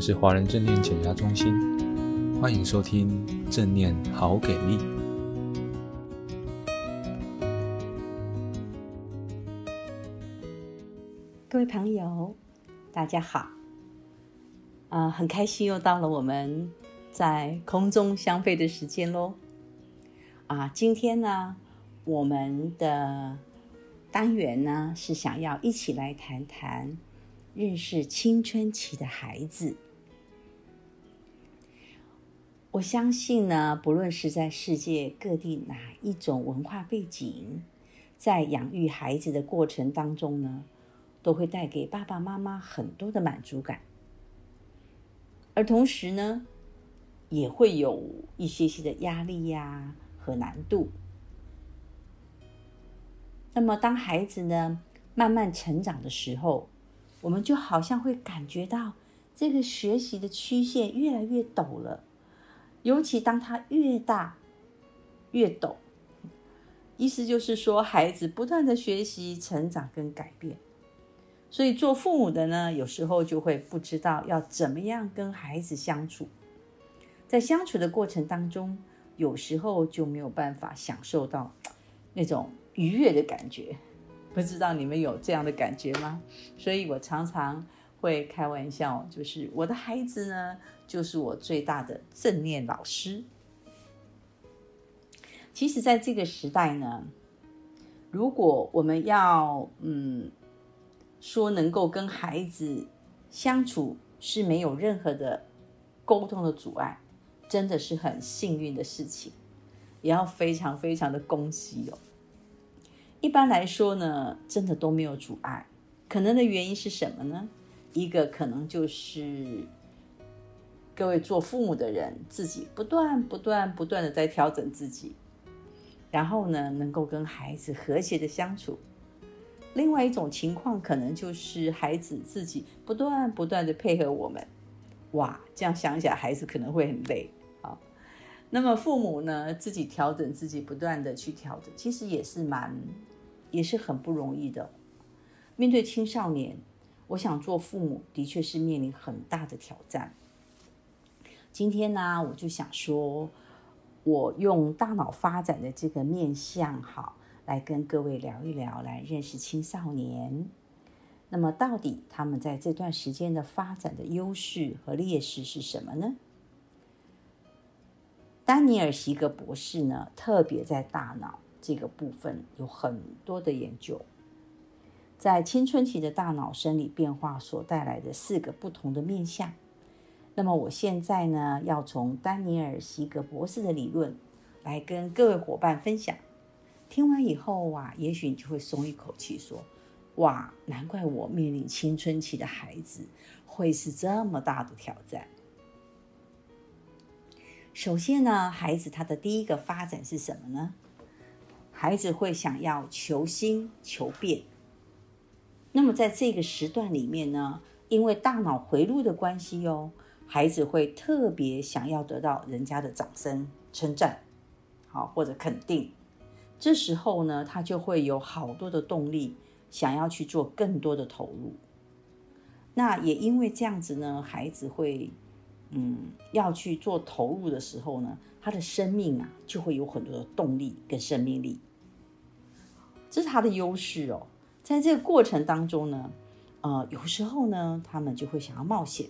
们是华人正念减压中心，欢迎收听正念好给力。各位朋友，大家好，啊、很开心又到了我们在空中相会的时间喽。啊，今天呢，我们的单元呢是想要一起来谈谈。认识青春期的孩子，我相信呢，不论是在世界各地哪一种文化背景，在养育孩子的过程当中呢，都会带给爸爸妈妈很多的满足感，而同时呢，也会有一些些的压力呀和难度。那么，当孩子呢慢慢成长的时候，我们就好像会感觉到这个学习的曲线越来越陡了，尤其当他越大越陡，意思就是说孩子不断的学习、成长跟改变，所以做父母的呢，有时候就会不知道要怎么样跟孩子相处，在相处的过程当中，有时候就没有办法享受到那种愉悦的感觉。不知道你们有这样的感觉吗？所以我常常会开玩笑，就是我的孩子呢，就是我最大的正念老师。其实，在这个时代呢，如果我们要嗯说能够跟孩子相处是没有任何的沟通的阻碍，真的是很幸运的事情，也要非常非常的恭喜哦。一般来说呢，真的都没有阻碍。可能的原因是什么呢？一个可能就是各位做父母的人自己不断、不断、不断的在调整自己，然后呢，能够跟孩子和谐的相处。另外一种情况，可能就是孩子自己不断、不断的配合我们。哇，这样想起来，孩子可能会很累啊。那么父母呢，自己调整自己，不断的去调整，其实也是蛮。也是很不容易的。面对青少年，我想做父母的确是面临很大的挑战。今天呢，我就想说，我用大脑发展的这个面向，好，来跟各位聊一聊，来认识青少年。那么，到底他们在这段时间的发展的优势和劣势是什么呢？丹尼尔·席格博士呢，特别在大脑。这个部分有很多的研究，在青春期的大脑生理变化所带来的四个不同的面向。那么我现在呢，要从丹尼尔·席格博士的理论来跟各位伙伴分享。听完以后啊，也许你就会松一口气，说：“哇，难怪我面临青春期的孩子会是这么大的挑战。”首先呢，孩子他的第一个发展是什么呢？孩子会想要求新求变，那么在这个时段里面呢，因为大脑回路的关系哦，孩子会特别想要得到人家的掌声、称赞，好或者肯定。这时候呢，他就会有好多的动力，想要去做更多的投入。那也因为这样子呢，孩子会嗯要去做投入的时候呢，他的生命啊就会有很多的动力跟生命力。这是他的优势哦，在这个过程当中呢，呃，有时候呢，他们就会想要冒险，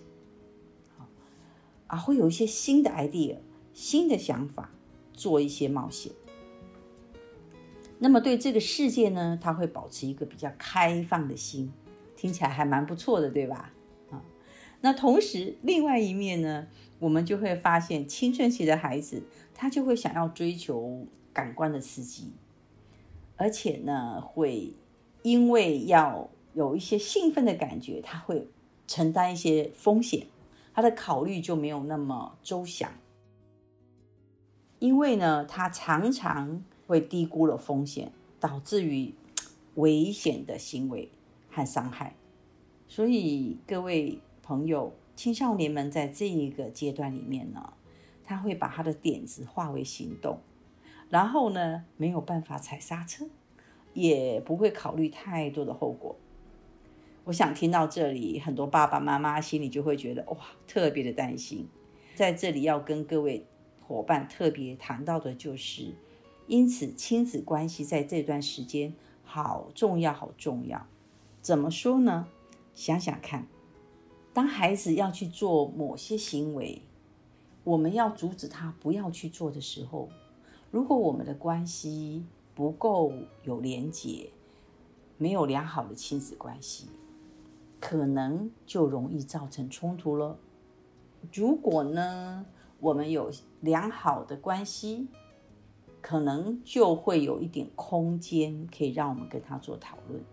啊，会有一些新的 idea、新的想法，做一些冒险。那么对这个世界呢，他会保持一个比较开放的心，听起来还蛮不错的，对吧？啊，那同时另外一面呢，我们就会发现青春期的孩子，他就会想要追求感官的刺激。而且呢，会因为要有一些兴奋的感觉，他会承担一些风险，他的考虑就没有那么周详。因为呢，他常常会低估了风险，导致于危险的行为和伤害。所以各位朋友，青少年们在这一个阶段里面呢，他会把他的点子化为行动。然后呢，没有办法踩刹车，也不会考虑太多的后果。我想听到这里，很多爸爸妈妈心里就会觉得哇，特别的担心。在这里要跟各位伙伴特别谈到的就是，因此亲子关系在这段时间好重要，好重要。怎么说呢？想想看，当孩子要去做某些行为，我们要阻止他不要去做的时候，如果我们的关系不够有连结，没有良好的亲子关系，可能就容易造成冲突了。如果呢，我们有良好的关系，可能就会有一点空间可以让我们跟他做讨论。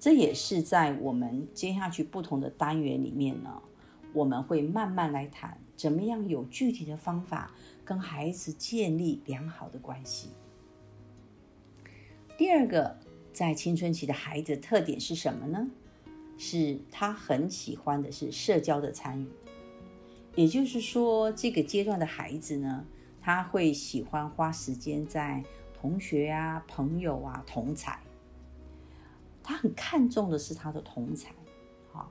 这也是在我们接下去不同的单元里面呢，我们会慢慢来谈，怎么样有具体的方法跟孩子建立良好的关系。第二个，在青春期的孩子特点是什么呢？是他很喜欢的是社交的参与，也就是说，这个阶段的孩子呢，他会喜欢花时间在同学啊、朋友啊、同才。他很看重的是他的同才，好，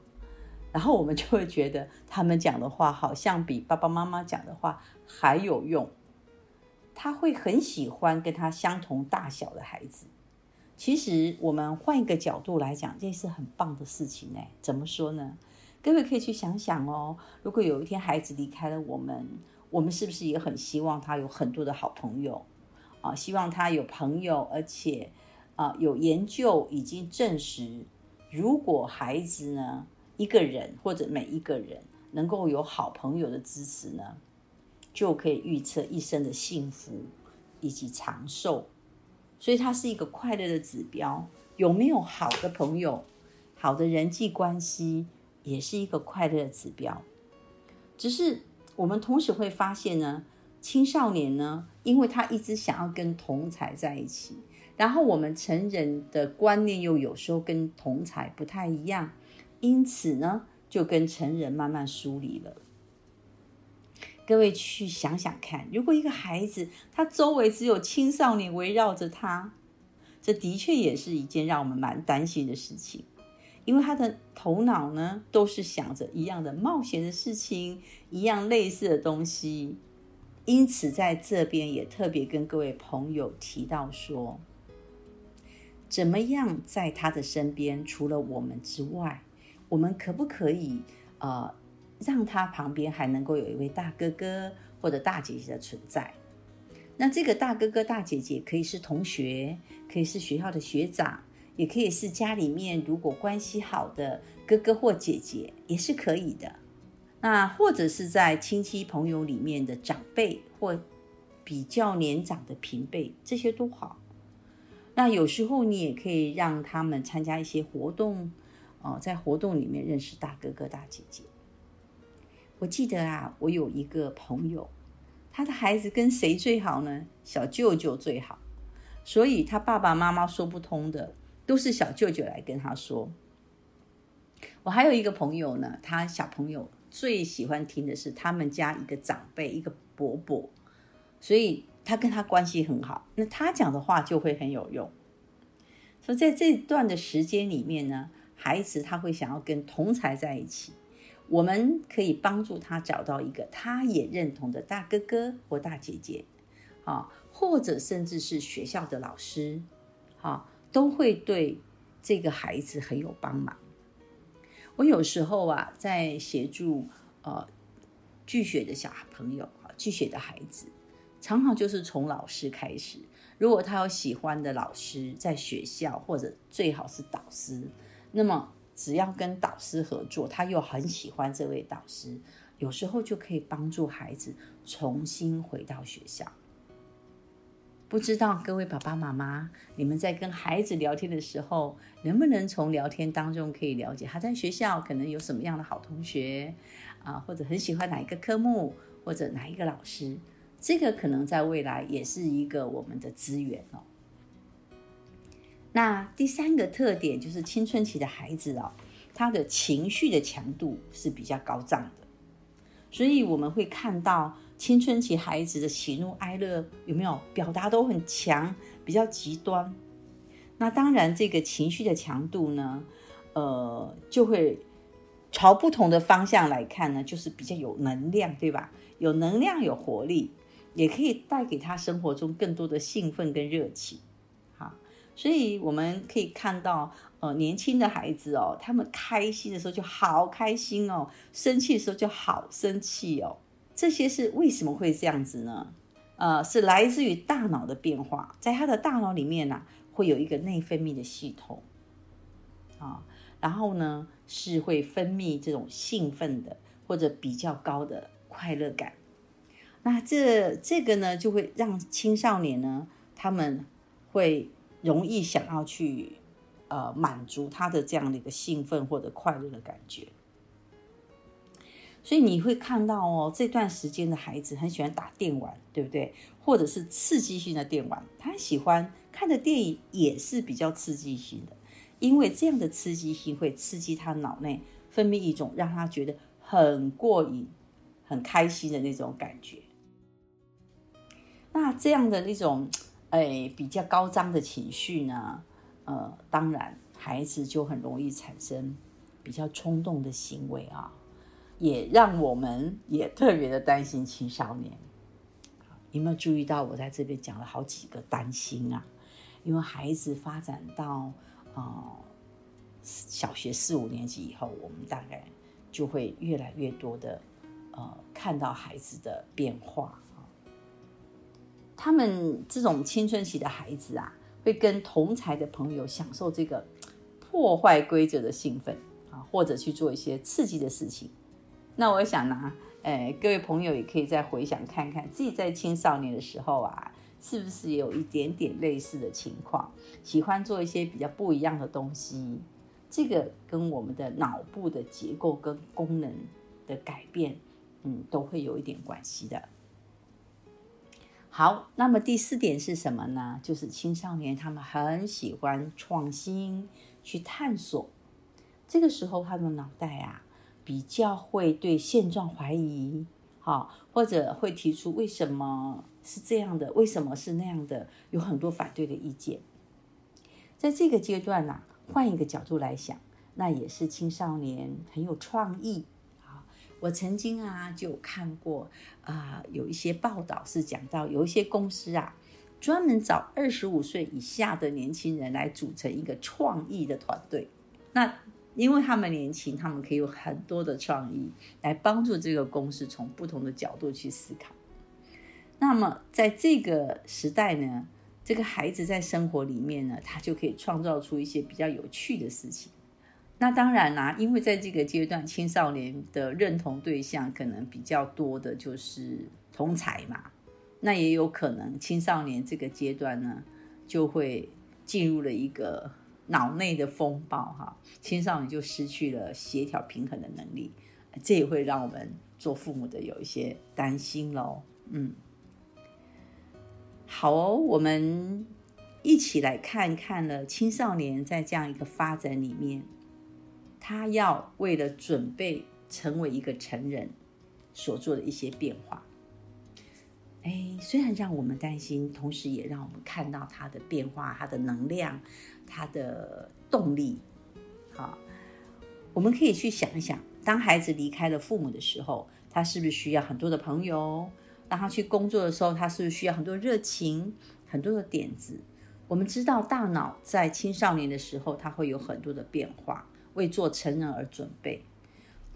然后我们就会觉得他们讲的话好像比爸爸妈妈讲的话还有用。他会很喜欢跟他相同大小的孩子。其实我们换一个角度来讲，这是很棒的事情哎。怎么说呢？各位可以去想想哦。如果有一天孩子离开了我们，我们是不是也很希望他有很多的好朋友啊？希望他有朋友，而且。啊，有研究已经证实，如果孩子呢，一个人或者每一个人能够有好朋友的支持呢，就可以预测一生的幸福以及长寿。所以它是一个快乐的指标。有没有好的朋友、好的人际关系，也是一个快乐的指标。只是我们同时会发现呢，青少年呢，因为他一直想要跟同才在一起。然后我们成人的观念又有时候跟同才不太一样，因此呢，就跟成人慢慢疏离了。各位去想想看，如果一个孩子他周围只有青少年围绕着他，这的确也是一件让我们蛮担心的事情，因为他的头脑呢都是想着一样的冒险的事情，一样类似的东西。因此在这边也特别跟各位朋友提到说。怎么样在他的身边？除了我们之外，我们可不可以呃，让他旁边还能够有一位大哥哥或者大姐姐的存在？那这个大哥哥大姐姐可以是同学，可以是学校的学长，也可以是家里面如果关系好的哥哥或姐姐，也是可以的。那或者是在亲戚朋友里面的长辈或比较年长的平辈，这些都好。那有时候你也可以让他们参加一些活动，哦，在活动里面认识大哥哥大姐姐。我记得啊，我有一个朋友，他的孩子跟谁最好呢？小舅舅最好，所以他爸爸妈妈说不通的，都是小舅舅来跟他说。我还有一个朋友呢，他小朋友最喜欢听的是他们家一个长辈，一个伯伯，所以。他跟他关系很好，那他讲的话就会很有用。所以在这段的时间里面呢，孩子他会想要跟同才在一起，我们可以帮助他找到一个他也认同的大哥哥或大姐姐，啊，或者甚至是学校的老师，啊，都会对这个孩子很有帮忙。我有时候啊，在协助呃拒学的小朋友啊，拒学的孩子。常常就是从老师开始，如果他有喜欢的老师在学校，或者最好是导师，那么只要跟导师合作，他又很喜欢这位导师，有时候就可以帮助孩子重新回到学校。不知道各位爸爸妈妈，你们在跟孩子聊天的时候，能不能从聊天当中可以了解他在学校可能有什么样的好同学啊，或者很喜欢哪一个科目，或者哪一个老师？这个可能在未来也是一个我们的资源哦。那第三个特点就是青春期的孩子哦，他的情绪的强度是比较高涨的，所以我们会看到青春期孩子的喜怒哀乐有没有表达都很强，比较极端。那当然，这个情绪的强度呢，呃，就会朝不同的方向来看呢，就是比较有能量，对吧？有能量，有活力，也可以带给他生活中更多的兴奋跟热情。所以我们可以看到，呃，年轻的孩子哦，他们开心的时候就好开心哦，生气的时候就好生气哦。这些是为什么会这样子呢？呃，是来自于大脑的变化，在他的大脑里面呢、会有一个内分泌的系统啊，然后呢是会分泌这种兴奋的或者比较高的快乐感。那这这个呢，就会让青少年呢，他们会容易想要去呃满足他的这样的一个兴奋或者快乐的感觉。所以你会看到哦，这段时间的孩子很喜欢打电玩，对不对？或者是刺激性的电玩，他喜欢看的电影也是比较刺激性的，因为这样的刺激性会刺激他脑内分泌一种让他觉得很过瘾、很开心的那种感觉。那这样的那种哎比较高涨的情绪呢，呃，当然孩子就很容易产生比较冲动的行为啊。也让我们也特别的担心青少年。有没有注意到我在这边讲了好几个担心啊？因为孩子发展到呃小学四五年级以后，我们大概就会越来越多的呃看到孩子的变化。他们这种青春期的孩子啊，会跟同才的朋友享受这个 破坏规则的兴奋啊，或者去做一些刺激的事情。那我想呢，诶，各位朋友也可以再回想看看自己在青少年的时候啊，是不是也有一点点类似的情况，喜欢做一些比较不一样的东西。这个跟我们的脑部的结构跟功能的改变，嗯，都会有一点关系的。好，那么第四点是什么呢？就是青少年他们很喜欢创新，去探索。这个时候他们脑袋啊。比较会对现状怀疑，好，或者会提出为什么是这样的，为什么是那样的，有很多反对的意见。在这个阶段呢，换一个角度来想，那也是青少年很有创意。我曾经啊就看过啊，有一些报道是讲到有一些公司啊，专门找二十五岁以下的年轻人来组成一个创意的团队，那。因为他们年轻，他们可以有很多的创意来帮助这个公司从不同的角度去思考。那么，在这个时代呢，这个孩子在生活里面呢，他就可以创造出一些比较有趣的事情。那当然啦，因为在这个阶段，青少年的认同对象可能比较多的就是同侪嘛。那也有可能青少年这个阶段呢，就会进入了一个。脑内的风暴，哈，青少年就失去了协调平衡的能力，这也会让我们做父母的有一些担心喽。嗯，好哦，我们一起来看看了青少年在这样一个发展里面，他要为了准备成为一个成人所做的一些变化。哎，虽然让我们担心，同时也让我们看到他的变化，他的能量。他的动力，好，我们可以去想一想，当孩子离开了父母的时候，他是不是需要很多的朋友？当他去工作的时候，他是不是需要很多热情、很多的点子？我们知道，大脑在青少年的时候，他会有很多的变化，为做成人而准备。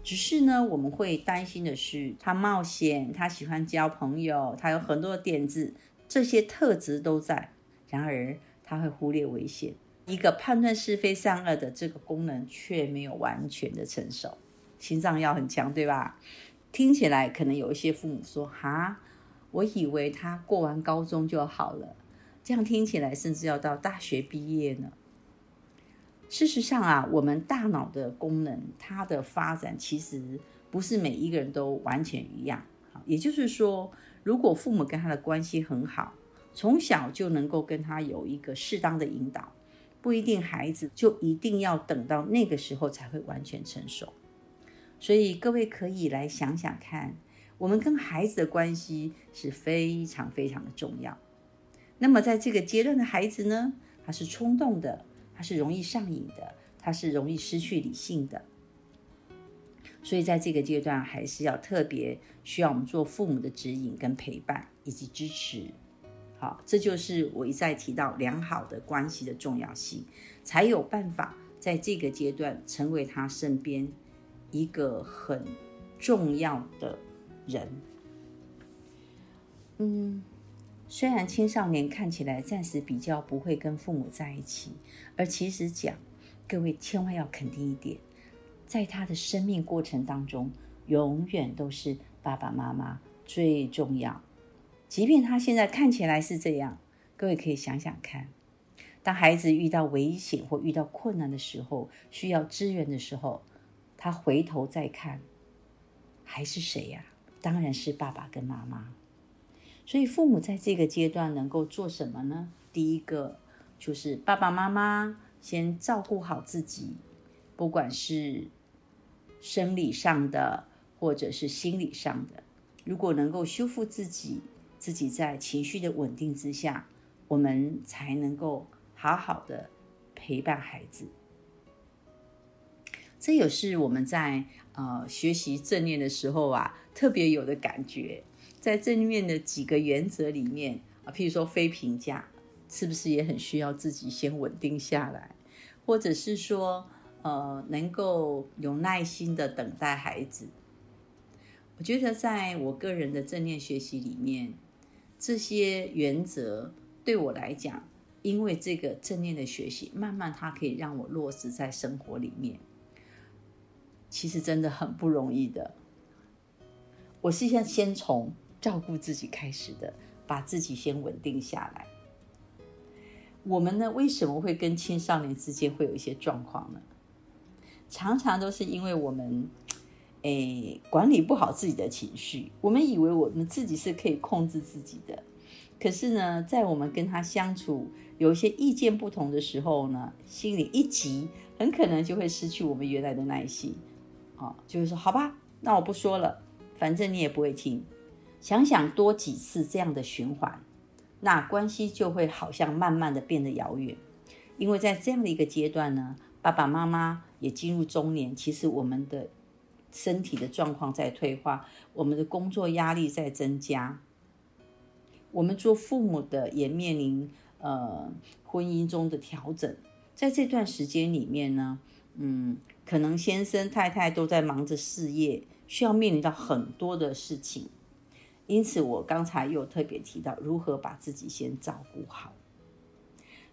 只是呢，我们会担心的是，他冒险，他喜欢交朋友，他有很多的点子，这些特质都在，然而他会忽略危险。一个判断是非善恶的这个功能却没有完全的成熟，心脏要很强，对吧？听起来可能有一些父母说：“哈，我以为他过完高中就好了。”这样听起来甚至要到大学毕业呢。事实上啊，我们大脑的功能，它的发展其实不是每一个人都完全一样。也就是说，如果父母跟他的关系很好，从小就能够跟他有一个适当的引导。不一定孩子就一定要等到那个时候才会完全成熟，所以各位可以来想想看，我们跟孩子的关系是非常非常的重要。那么在这个阶段的孩子呢，他是冲动的，他是容易上瘾的，他是容易失去理性的。所以在这个阶段，还是要特别需要我们做父母的指引、跟陪伴以及支持。好，这就是我一再提到良好的关系的重要性，才有办法在这个阶段成为他身边一个很重要的人。嗯，虽然青少年看起来暂时比较不会跟父母在一起，而其实讲，各位千万要肯定一点。在他的生命过程当中，永远都是爸爸妈妈最重要。即便他现在看起来是这样，各位可以想想看，当孩子遇到危险或遇到困难的时候，需要支援的时候，他回头再看，还是谁呀？当然是爸爸跟妈妈。所以父母在这个阶段能够做什么呢？第一个就是爸爸妈妈先照顾好自己，不管是。生理上的，或者是心理上的，如果能够修复自己，自己在情绪的稳定之下，我们才能够好好的陪伴孩子。这也是我们在呃学习正念的时候啊，特别有的感觉。在正念的几个原则里面啊，譬如说非评价，是不是也很需要自己先稳定下来，或者是说。呃，能够有耐心的等待孩子，我觉得在我个人的正念学习里面，这些原则对我来讲，因为这个正念的学习，慢慢它可以让我落实在生活里面，其实真的很不容易的。我是先先从照顾自己开始的，把自己先稳定下来。我们呢，为什么会跟青少年之间会有一些状况呢？常常都是因为我们，诶，管理不好自己的情绪。我们以为我们自己是可以控制自己的，可是呢，在我们跟他相处有一些意见不同的时候呢，心里一急，很可能就会失去我们原来的耐心。哦，就是说，好吧，那我不说了，反正你也不会听。想想多几次这样的循环，那关系就会好像慢慢的变得遥远，因为在这样的一个阶段呢。爸爸妈妈也进入中年，其实我们的身体的状况在退化，我们的工作压力在增加，我们做父母的也面临呃婚姻中的调整，在这段时间里面呢，嗯，可能先生太太都在忙着事业，需要面临到很多的事情，因此我刚才又特别提到如何把自己先照顾好。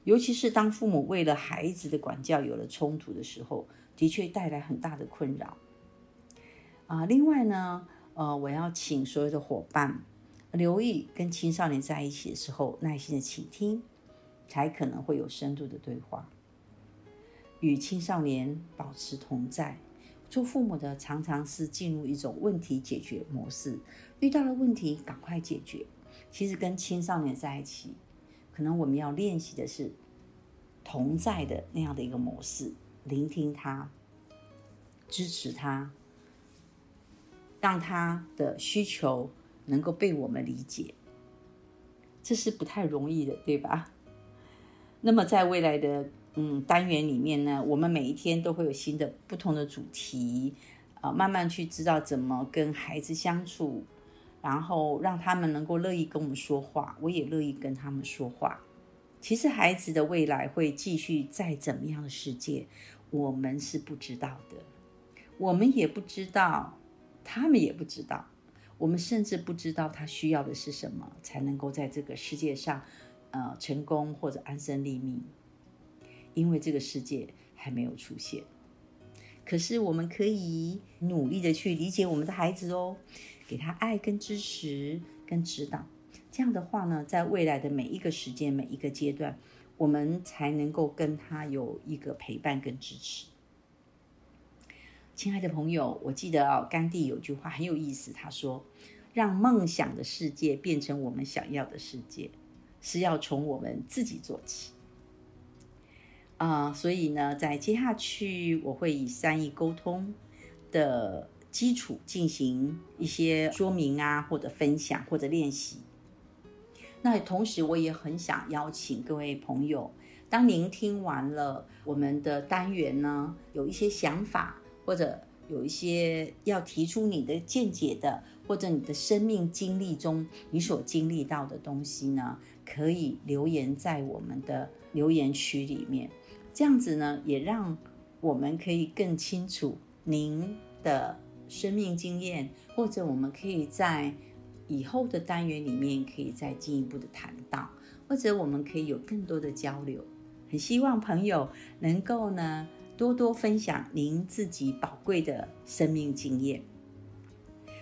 尤其是当父母为了孩子的管教有了冲突的时候，的确带来很大的困扰。啊，另外呢，呃，我要请所有的伙伴留意跟青少年在一起的时候，耐心的倾听，才可能会有深度的对话。与青少年保持同在，做父母的常常是进入一种问题解决模式，遇到了问题赶快解决。其实跟青少年在一起。可能我们要练习的是同在的那样的一个模式，聆听他，支持他，让他的需求能够被我们理解，这是不太容易的，对吧？那么在未来的嗯单元里面呢，我们每一天都会有新的不同的主题啊，慢慢去知道怎么跟孩子相处。然后让他们能够乐意跟我们说话，我也乐意跟他们说话。其实孩子的未来会继续在怎么样的世界，我们是不知道的，我们也不知道，他们也不知道，我们甚至不知道他需要的是什么，才能够在这个世界上，呃，成功或者安身立命。因为这个世界还没有出现，可是我们可以努力的去理解我们的孩子哦。给他爱跟支持跟指导，这样的话呢，在未来的每一个时间每一个阶段，我们才能够跟他有一个陪伴跟支持。亲爱的朋友，我记得哦，甘地有句话很有意思，他说：“让梦想的世界变成我们想要的世界，是要从我们自己做起。”啊，所以呢，在接下去我会以善意沟通的。基础进行一些说明啊，或者分享，或者练习。那同时，我也很想邀请各位朋友，当您听完了我们的单元呢，有一些想法，或者有一些要提出你的见解的，或者你的生命经历中你所经历到的东西呢，可以留言在我们的留言区里面。这样子呢，也让我们可以更清楚您的生命经验，或者我们可以在。以后的单元里面可以再进一步的谈到，或者我们可以有更多的交流。很希望朋友能够呢多多分享您自己宝贵的生命经验。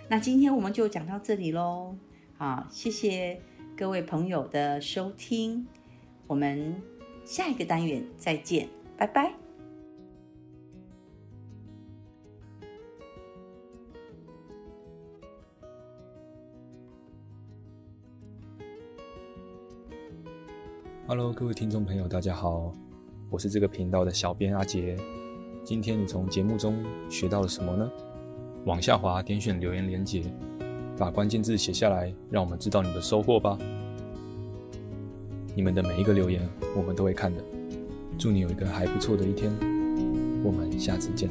那今天我们就讲到这里喽，好，谢谢各位朋友的收听，我们下一个单元再见，拜拜。Hello，各位听众朋友，大家好，我是这个频道的小编阿杰。今天你从节目中学到了什么呢？往下滑，点选留言连结，把关键字写下来，让我们知道你的收获吧。你们的每一个留言，我们都会看的。祝你有一个还不错的一天，我们下次见。